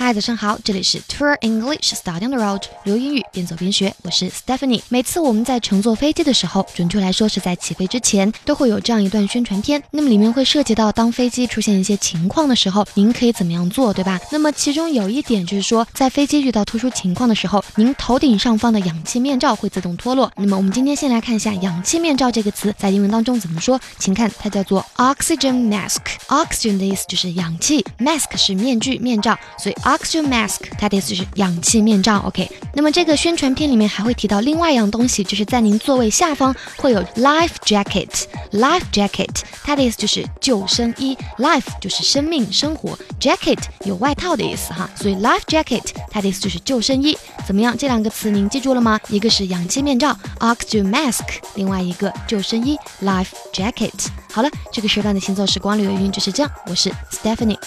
嗨，早上好，这里是 Tour English Study on the Road，留英语边走边学，我是 Stephanie。每次我们在乘坐飞机的时候，准确来说是在起飞之前，都会有这样一段宣传片。那么里面会涉及到当飞机出现一些情况的时候，您可以怎么样做，对吧？那么其中有一点就是说，在飞机遇到特殊情况的时候，您头顶上方的氧气面罩会自动脱落。那么我们今天先来看一下氧气面罩这个词在英文当中怎么说，请看它叫做 oxygen mask。oxygen 的意思就是氧气，mask 是面具、面罩，所以。Oxygen mask，它的意思是氧气面罩。OK，那么这个宣传片里面还会提到另外一样东西，就是在您座位下方会有 life jacket。life jacket，它的意思就是救生衣。life 就是生命、生活，jacket 有外套的意思哈，所以 life jacket 它的意思就是救生衣。怎么样？这两个词您记住了吗？一个是氧气面罩 oxygen mask，另外一个救生衣 life jacket。好了，这个时段的行走时光旅游云就是这样。我是 Stephanie。